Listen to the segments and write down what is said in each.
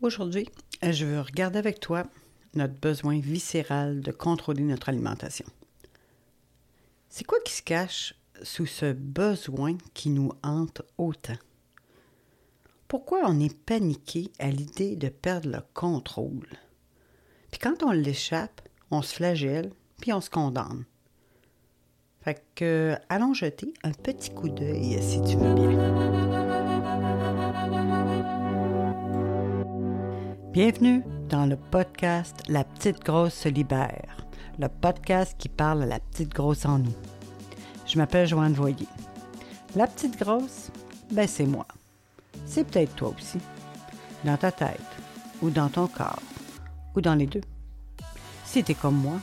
Aujourd'hui, je veux regarder avec toi notre besoin viscéral de contrôler notre alimentation. C'est quoi qui se cache sous ce besoin qui nous hante autant? Pourquoi on est paniqué à l'idée de perdre le contrôle? Puis quand on l'échappe, on se flagelle, puis on se condamne. Fait que, allons jeter un petit coup d'œil si tu veux bien. Bienvenue dans le podcast La petite grosse se libère, le podcast qui parle à la petite grosse en nous. Je m'appelle Joanne Voyer. La petite grosse, ben c'est moi. C'est peut-être toi aussi. Dans ta tête, ou dans ton corps, ou dans les deux. Si t'es comme moi,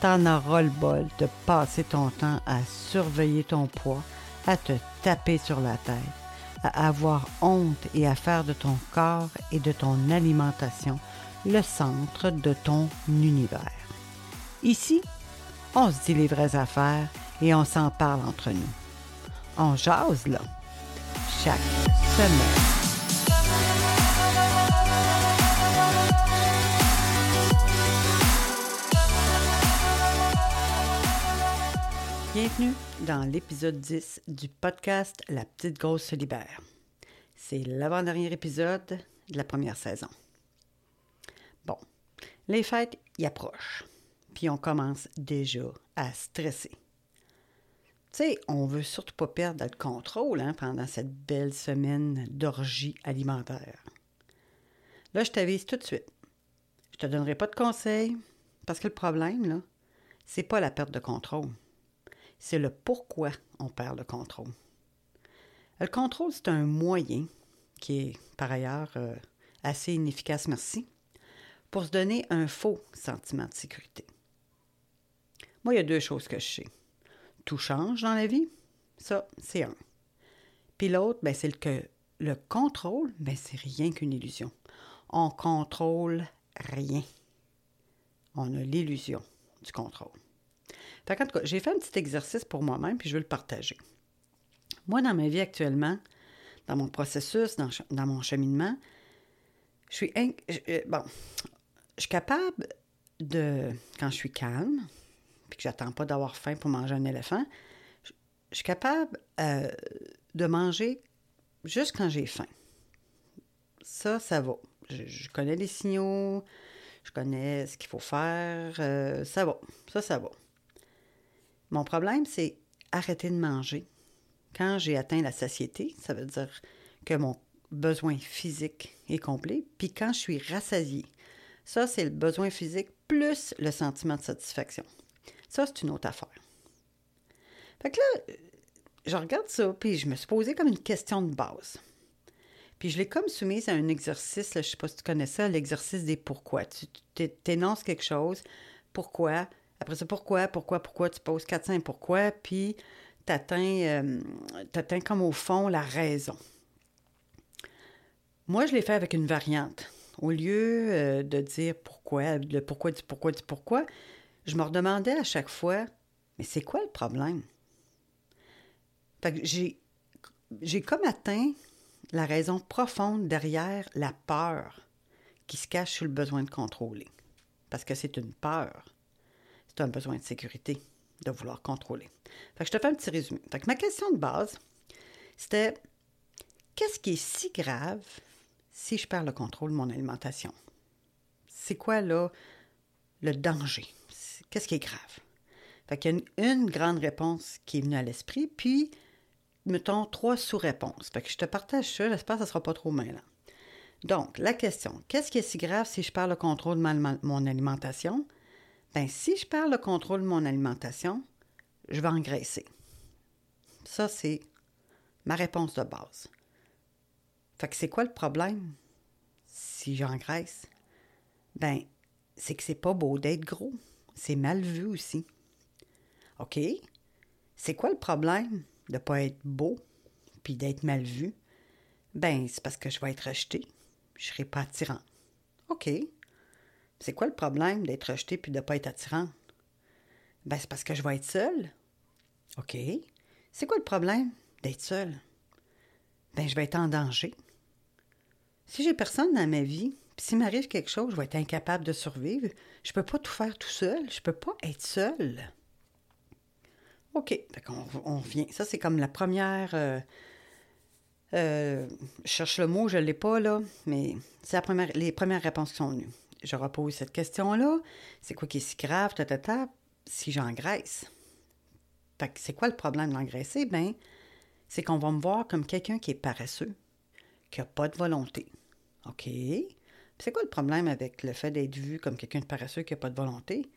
t'en auras le bol de passer ton temps à surveiller ton poids, à te taper sur la tête, à avoir honte et à faire de ton corps et de ton alimentation le centre de ton univers. Ici, on se dit les vraies affaires et on s'en parle entre nous. On jase là, chaque semaine. Bienvenue dans l'épisode 10 du podcast La petite grosse se libère. C'est l'avant-dernier épisode de la première saison. Bon, les fêtes y approchent, puis on commence déjà à stresser. Tu sais, on veut surtout pas perdre le contrôle hein, pendant cette belle semaine d'orgie alimentaire. Là, je t'avise tout de suite. Je te donnerai pas de conseils, parce que le problème, là, c'est pas la perte de contrôle c'est le pourquoi on perd le contrôle. Le contrôle, c'est un moyen qui est par ailleurs euh, assez inefficace, merci, pour se donner un faux sentiment de sécurité. Moi, il y a deux choses que je sais. Tout change dans la vie, ça, c'est un. Puis l'autre, ben, c'est que le contrôle, ben, c'est rien qu'une illusion. On contrôle rien. On a l'illusion du contrôle. En tout cas, j'ai fait un petit exercice pour moi-même, puis je veux le partager. Moi, dans ma vie actuellement, dans mon processus, dans, mon cheminement, je suis, euh, bon, je suis capable de, quand je suis calme, puis que j'attends pas d'avoir faim pour manger un éléphant, je, suis capable euh, de manger juste quand j'ai faim. Ça, ça va. Je, connais les signaux, je connais ce qu'il faut faire, euh, ça va. Ça, ça va. Mon problème, c'est arrêter de manger. Quand j'ai atteint la satiété, ça veut dire que mon besoin physique est complet. Puis quand je suis rassasiée, ça, c'est le besoin physique plus le sentiment de satisfaction. Ça, c'est une autre affaire. Fait que là, je regarde ça, puis je me suis posé comme une question de base. Puis je l'ai comme soumise à un exercice, je ne sais pas si tu connais ça, l'exercice des pourquoi. Tu t'énonces quelque chose, pourquoi, après ça, pourquoi, pourquoi, pourquoi, tu poses 4-5 pourquoi, puis tu atteins, euh, comme au fond la raison. Moi, je l'ai fait avec une variante. Au lieu euh, de dire pourquoi, le pourquoi du pourquoi du pourquoi, je me redemandais à chaque fois, mais c'est quoi le problème? J'ai, j'ai comme atteint la raison profonde derrière la peur qui se cache sous le besoin de contrôler. Parce que c'est une peur c'est un besoin de sécurité, de vouloir contrôler. Fait que je te fais un petit résumé. Fait que ma question de base, c'était qu'est-ce qui est si grave si je perds le contrôle de mon alimentation? C'est quoi là le danger? Qu'est-ce qui est grave? Fait qu'il y a une, grande réponse qui est venue à l'esprit, puis mettons trois sous-réponses. Fait que je te partage ça, j'espère que ça ne sera pas trop là. Donc, la question, qu'est-ce qui est si grave si je perds le contrôle de mon alimentation? Ben si je perds le contrôle de mon alimentation, je vais engraisser. Ça, c'est ma réponse de base. Fait que c'est quoi le problème si j'engraisse? Ben, c'est que c'est pas beau d'être gros. C'est mal vu aussi. OK? C'est quoi le problème de pas être beau puis d'être mal vu? Ben, c'est parce que je vais être rejeté. Je serai pas attirant. OK? C'est quoi le problème d'être rejeté puis de ne pas être attirant? Ben, c'est parce que je vais être seule. OK. C'est quoi le problème d'être seule? Ben, je vais être en danger. Si j'ai personne dans ma vie, puis s'il m'arrive quelque chose, je vais être incapable de survivre. Je peux pas tout faire tout seul. Je peux pas être seul. OK. on, on revient. Ça, c'est comme la première. Euh, euh, je cherche le mot, je ne l'ai pas là, mais c'est première, les premières réponses qui sont venues. Je repose cette question-là. C'est quoi qui est si grave, ta, ta, ta, si j'engraisse? Fait c'est quoi le problème d'engraisser? Ben, c'est qu'on va me voir comme quelqu'un qui est paresseux, qui n'a pas de volonté. OK? C'est quoi le problème avec le fait d'être vu comme quelqu'un de paresseux qui n'a pas de volonté?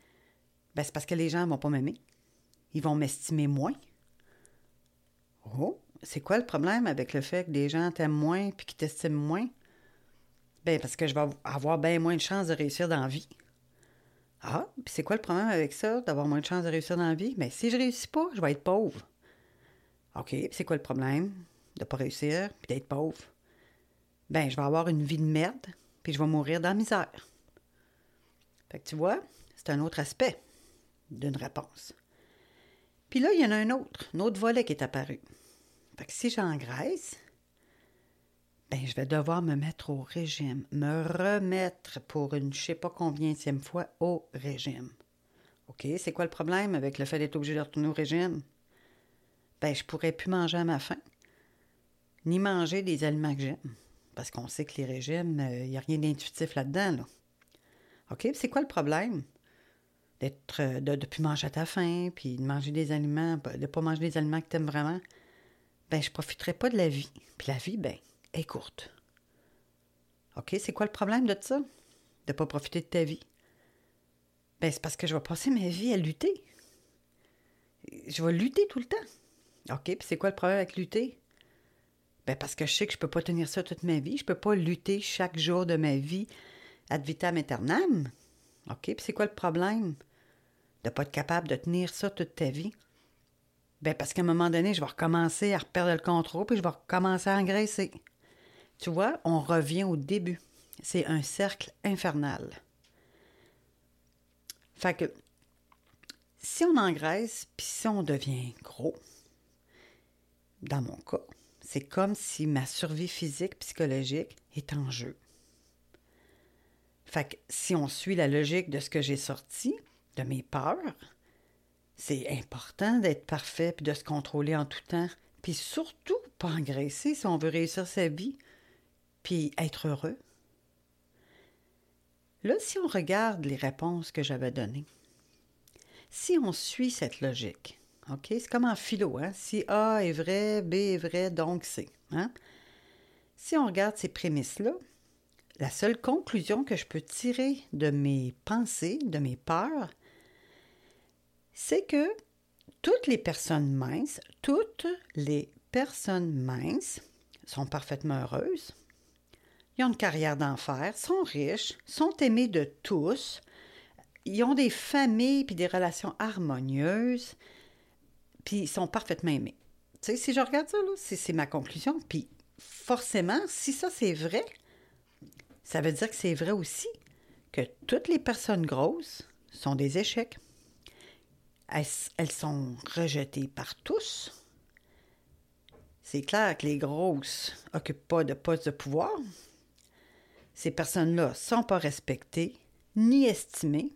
Ben, c'est parce que les gens ne vont pas m'aimer. Ils vont m'estimer moins. Oh, c'est quoi le problème avec le fait que des gens t'aiment moins puis qu'ils t'estiment moins? Ben, parce que je vais avoir bien moins de chances de réussir dans la vie. Ah, puis c'est quoi le problème avec ça, d'avoir moins de chances de réussir dans la vie? Bien, si je réussis pas, je vais être pauvre. OK, c'est quoi le problème de pas réussir puis d'être pauvre? Ben, je vais avoir une vie de merde, puis je vais mourir dans la misère. Fait que tu vois, c'est un autre aspect d'une réponse. Puis là, il y en a un autre, un autre volet qui est apparu. Fait que si j'engraisse, ben, je vais devoir me mettre au régime, me remettre pour une je sais pas combienième fois au régime. OK, c'est quoi le problème avec le fait d'être obligé de retourner au régime? Ben, je pourrais plus manger à ma faim, ni manger des aliments que j'aime. Parce qu'on sait que les régimes, il euh, n'y a rien d'intuitif là-dedans. Là. OK, c'est quoi le problème? D'être, euh, de ne plus manger à ta faim, puis de manger des aliments, de ne pas manger des aliments que tu aimes vraiment? Ben, je profiterai pas de la vie. Puis la vie, ben, OK, c'est quoi le problème de ça? De ne pas profiter de ta vie? Ben, c'est parce que je vais passer ma vie à lutter. Je vais lutter tout le temps. OK, puis c'est quoi le problème avec lutter? Ben, parce que je sais que je ne peux pas tenir ça toute ma vie. Je ne peux pas lutter chaque jour de ma vie ad vitam aeternam. OK, puis c'est quoi le problème? De ne pas être capable de tenir ça toute ta vie? Ben, parce qu'à un moment donné, je vais recommencer à perdre le contrôle, puis je vais recommencer à engraisser. Tu vois, on revient au début. C'est un cercle infernal. Fait que si on engraisse, puis si on devient gros, dans mon cas, c'est comme si ma survie physique, psychologique est en jeu. Fait que si on suit la logique de ce que j'ai sorti, de mes peurs, c'est important d'être parfait puis de se contrôler en tout temps, puis surtout pas engraisser si on veut réussir sa vie puis être heureux? Là, si on regarde les réponses que j'avais données, si on suit cette logique, OK, c'est comme en philo, hein? Si A est vrai, B est vrai, donc C. Hein? Si on regarde ces prémices-là, la seule conclusion que je peux tirer de mes pensées, de mes peurs, c'est que toutes les personnes minces, toutes les personnes minces sont parfaitement heureuses, ils ont une carrière d'enfer, sont riches, sont aimés de tous, ils ont des familles puis des relations harmonieuses, puis ils sont parfaitement aimés. Tu sais, si je regarde ça, c'est ma conclusion. Puis forcément, si ça c'est vrai, ça veut dire que c'est vrai aussi que toutes les personnes grosses sont des échecs. Elles, elles sont rejetées par tous? C'est clair que les grosses n'occupent pas de poste de pouvoir, ces personnes-là sont pas respectées ni estimées,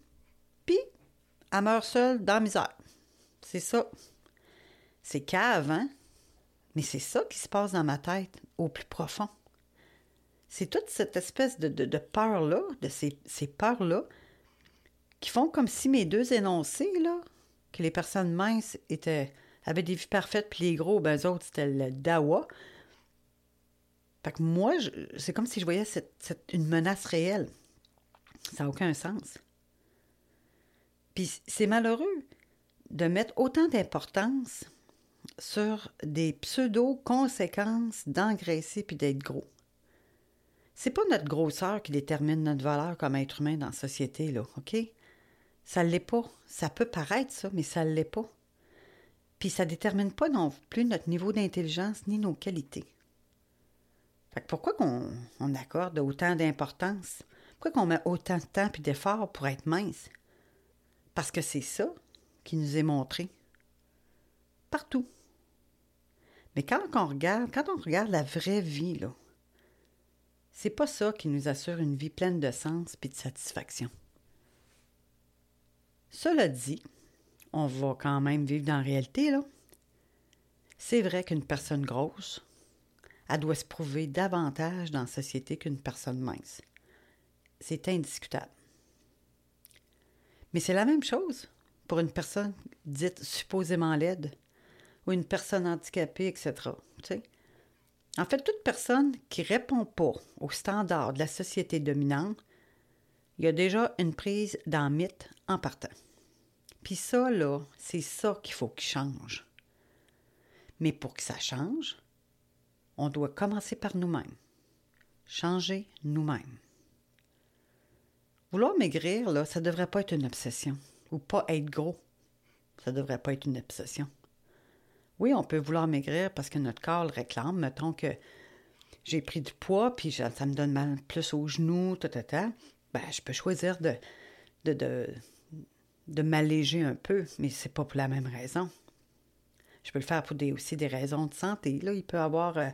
puis elles meurent seules dans la misère. C'est ça. C'est cave, hein? Mais c'est ça qui se passe dans ma tête, au plus profond. C'est toute cette espèce de, de, peur-là, de ces, ces peurs-là, qui font comme si mes deux énoncés, là, que les personnes minces étaient, avaient des vies parfaites, puis les gros, ben, eux autres, c'était le dawa, fait moi, c'est comme si je voyais cette, une menace réelle. Ça n'a aucun sens. Puis c'est malheureux de mettre autant d'importance sur des pseudo-conséquences d'engraisser puis d'être gros. C'est pas notre grosseur qui détermine notre valeur comme être humain dans la société, là, OK? Ça l'est pas. Ça peut paraître ça, mais ça l'est pas. Puis ça détermine pas non plus notre niveau d'intelligence ni nos qualités pourquoi qu'on on accorde autant d'importance? Pourquoi qu'on met autant de temps et d'efforts pour être mince? Parce que c'est ça qui nous est montré. Partout. Mais quand on regarde, quand on regarde la vraie vie, là, c'est pas ça qui nous assure une vie pleine de sens et de satisfaction. Cela dit, on va quand même vivre dans la réalité, là. C'est vrai qu'une personne grosse, elle doit se prouver davantage dans la société qu'une personne mince. C'est indiscutable. Mais c'est la même chose pour une personne dite supposément laide ou une personne handicapée, etc. En fait, toute personne qui répond pas aux standards de la société dominante, il y a déjà une prise dans le mythe en partant. Puis ça, là, c'est ça qu'il faut qu'il change. Mais pour que ça change, on doit commencer par nous-mêmes. Changer nous-mêmes. Vouloir maigrir, ça ne devrait pas être une obsession. Ou pas être gros. Ça ne devrait pas être une obsession. Oui, on peut vouloir maigrir parce que notre corps le réclame. Mettons que j'ai pris du poids, puis ça, me donne mal plus aux genoux, ta, Ben, je peux choisir de, de, de, de m'alléger un peu, mais c'est pas pour la même raison. Je peux le faire pour des, aussi des raisons de santé. Là, il peut avoir euh,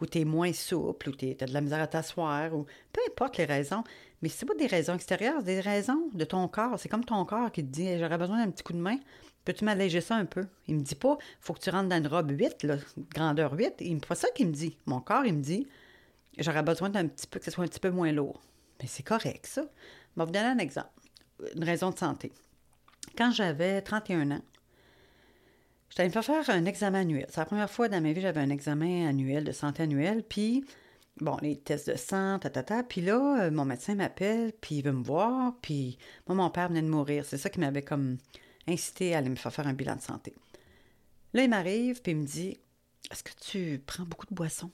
où tu es moins souple, où tu as de la misère à t'asseoir, ou peu importe les raisons. Mais c'est pas des raisons extérieures, c'est des raisons de ton corps. C'est comme ton corps qui te dit J'aurais besoin d'un petit coup de main. Peux-tu m'alléger ça un peu? Il me dit pas faut que tu rentres dans une robe 8, là, grandeur 8. Il me pas ça qu'il me dit. Mon corps, il me dit J'aurais besoin d'un petit peu, que ce soit un petit peu moins lourd. Mais c'est correct, ça. Je vais vous donner un exemple. Une raison de santé. Quand j'avais 31 ans, je allée me faire faire un examen annuel. C'est la première fois dans ma vie que j'avais un examen annuel de santé annuel. Puis, bon, les tests de sang, ta, ta, ta. Puis là, euh, mon médecin m'appelle, puis il veut me voir. Puis moi, mon père venait de mourir. C'est ça qui m'avait comme incité à aller me faire faire un bilan de santé. Là, il m'arrive, puis il me dit Est-ce que tu prends beaucoup de boissons?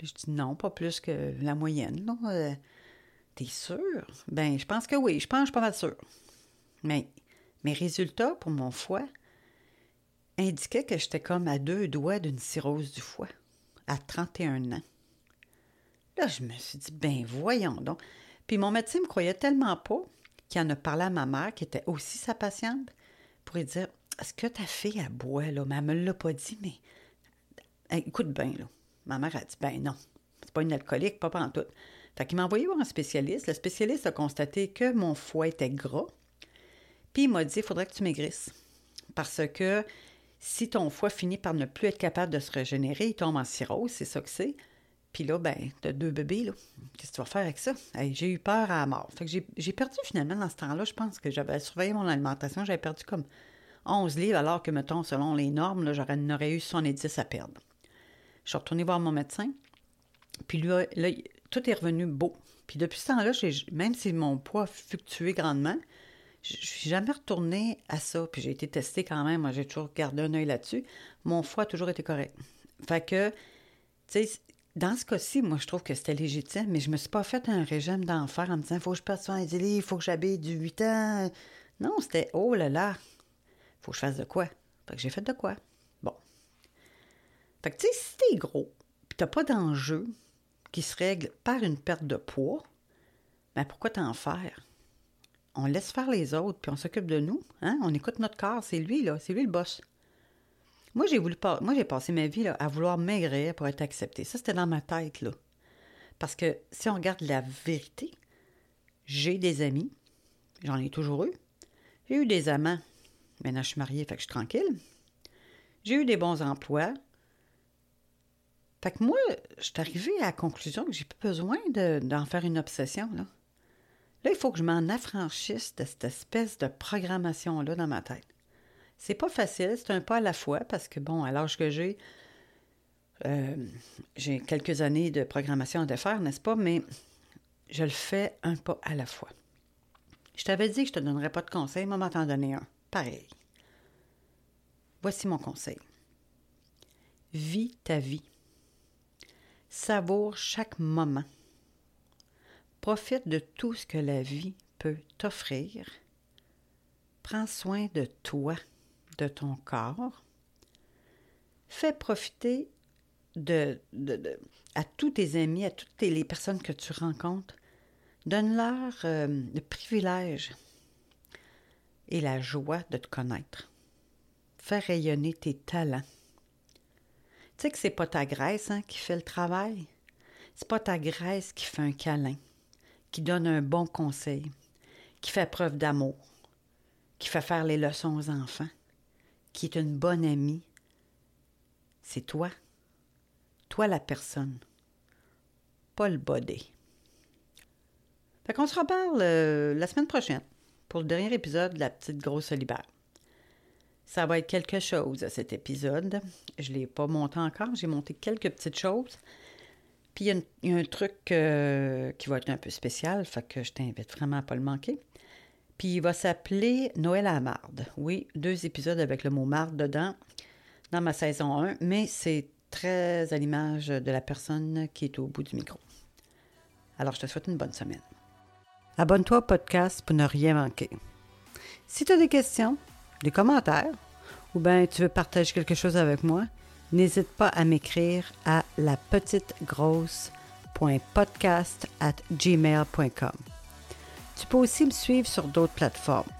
Là, je dis Non, pas plus que la moyenne. Euh, T'es sûr? Ben, je pense que oui. Je pense, je suis pas mal sûr. Mais mes résultats pour mon foie indiquait que j'étais comme à deux doigts d'une cirrhose du foie, à 31 ans. Là, je me suis dit, ben voyons donc. Puis mon médecin me croyait tellement pas qu'il en a parlé à ma mère, qui était aussi sa patiente, pour lui dire, est-ce que ta fille, a boit, là? Mais elle me l'a pas dit, mais écoute bien, là. Ma mère a dit, ben non, c'est pas une alcoolique, pas en tout. Fait qu'il m'a envoyé voir un spécialiste. Le spécialiste a constaté que mon foie était gras. Puis il m'a dit, il faudrait que tu maigrisses. Parce que si ton foie finit par ne plus être capable de se régénérer, il tombe en cirrhose, c'est ça que c'est. Puis là, ben, t'as deux bébés, là. Qu'est-ce que tu vas faire avec ça? j'ai eu peur à la mort. Fait que j'ai perdu finalement dans ce temps-là. Je pense que j'avais surveillé mon alimentation. J'avais perdu comme 11 livres, alors que, mettons, selon les normes, j'aurais aurais eu 70 à perdre. Je suis retournée voir mon médecin. Puis lui, là, tout est revenu beau. Puis depuis ce temps-là, même si mon poids a fluctué grandement, je suis jamais retournée à ça. Puis j'ai été testée quand même. Moi, j'ai toujours gardé un œil là-dessus. Mon foie a toujours été correct. Fait que, tu sais, dans ce cas-ci, moi, je trouve que c'était légitime, mais je me suis pas fait un régime d'enfer en me disant, faut que je perde les livres, il faut que j'habite du 8 ans. Non, c'était, oh là là, faut que je fasse de quoi? Fait que j'ai fait de quoi? Bon. Fait que, tu sais, si t'es gros, puis t'as pas d'enjeu qui se règle par une perte de poids, ben pourquoi t'en faire? On laisse faire les autres, puis on s'occupe de nous. Hein? On écoute notre corps, c'est lui, là, c'est lui le boss. Moi, j'ai voulu moi, j'ai passé ma vie à vouloir maigrir pour être acceptée. Ça, c'était dans ma tête, là. Parce que si on regarde la vérité, j'ai des amis, j'en ai toujours eu. J'ai eu des amants. Maintenant, je suis mariée, fait que je suis tranquille. J'ai eu des bons emplois. Fait que moi, je suis arrivée à la conclusion que j'ai pas besoin d'en faire une obsession, là. Là, il faut que je m'en affranchisse de cette espèce de programmation-là dans ma tête. C'est pas facile, c'est un pas à la fois parce que, bon, à l'âge que j'ai, euh, j'ai quelques années de programmation à faire, n'est-ce pas? Mais je le fais un pas à la fois. Je t'avais dit que je te donnerais pas de conseil, mais m'en donner un. Pareil. Voici mon conseil. Vis ta vie. Savoure chaque moment. Profite de tout ce que la vie peut t'offrir. Prends soin de toi, de ton corps. Fais profiter à tous tes amis, à toutes les personnes que tu rencontres. Donne-leur euh, le privilège et la joie de te connaître. Fais rayonner tes talents. Tu sais que c'est pas ta graisse hein, qui fait le travail, C'est pas ta graisse qui fait un câlin, qui donne un bon conseil, qui fait preuve d'amour, qui fait faire les leçons aux enfants, qui est une bonne amie. C'est toi. Toi la personne. Pas le body. Fait qu'on se reparle euh, la semaine prochaine pour le dernier épisode de La Petite Grosse Libère. Ça va être quelque chose, cet épisode. Je ne l'ai pas monté encore. J'ai monté quelques petites choses. Puis il y, a un truc euh, qui va être un peu spécial, fait que je t'invite vraiment à pas le manquer. Puis il va s'appeler Noël à marde. Oui, deux épisodes avec le mot marde dedans dans ma saison 1, mais c'est très à l'image de la personne qui est au bout du micro. Alors je te souhaite une bonne semaine. Abonne-toi au podcast pour ne rien manquer. Si tu as des questions, des commentaires, ou bien tu veux partager quelque chose avec moi, n'hésite pas à m'écrire à la petite gmail.com. Tu peux aussi me suivre sur d'autres plateformes.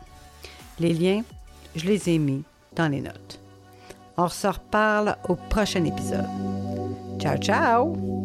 Les liens, je les ai mis dans les notes. On se reparle au prochain épisode. Ciao, ciao!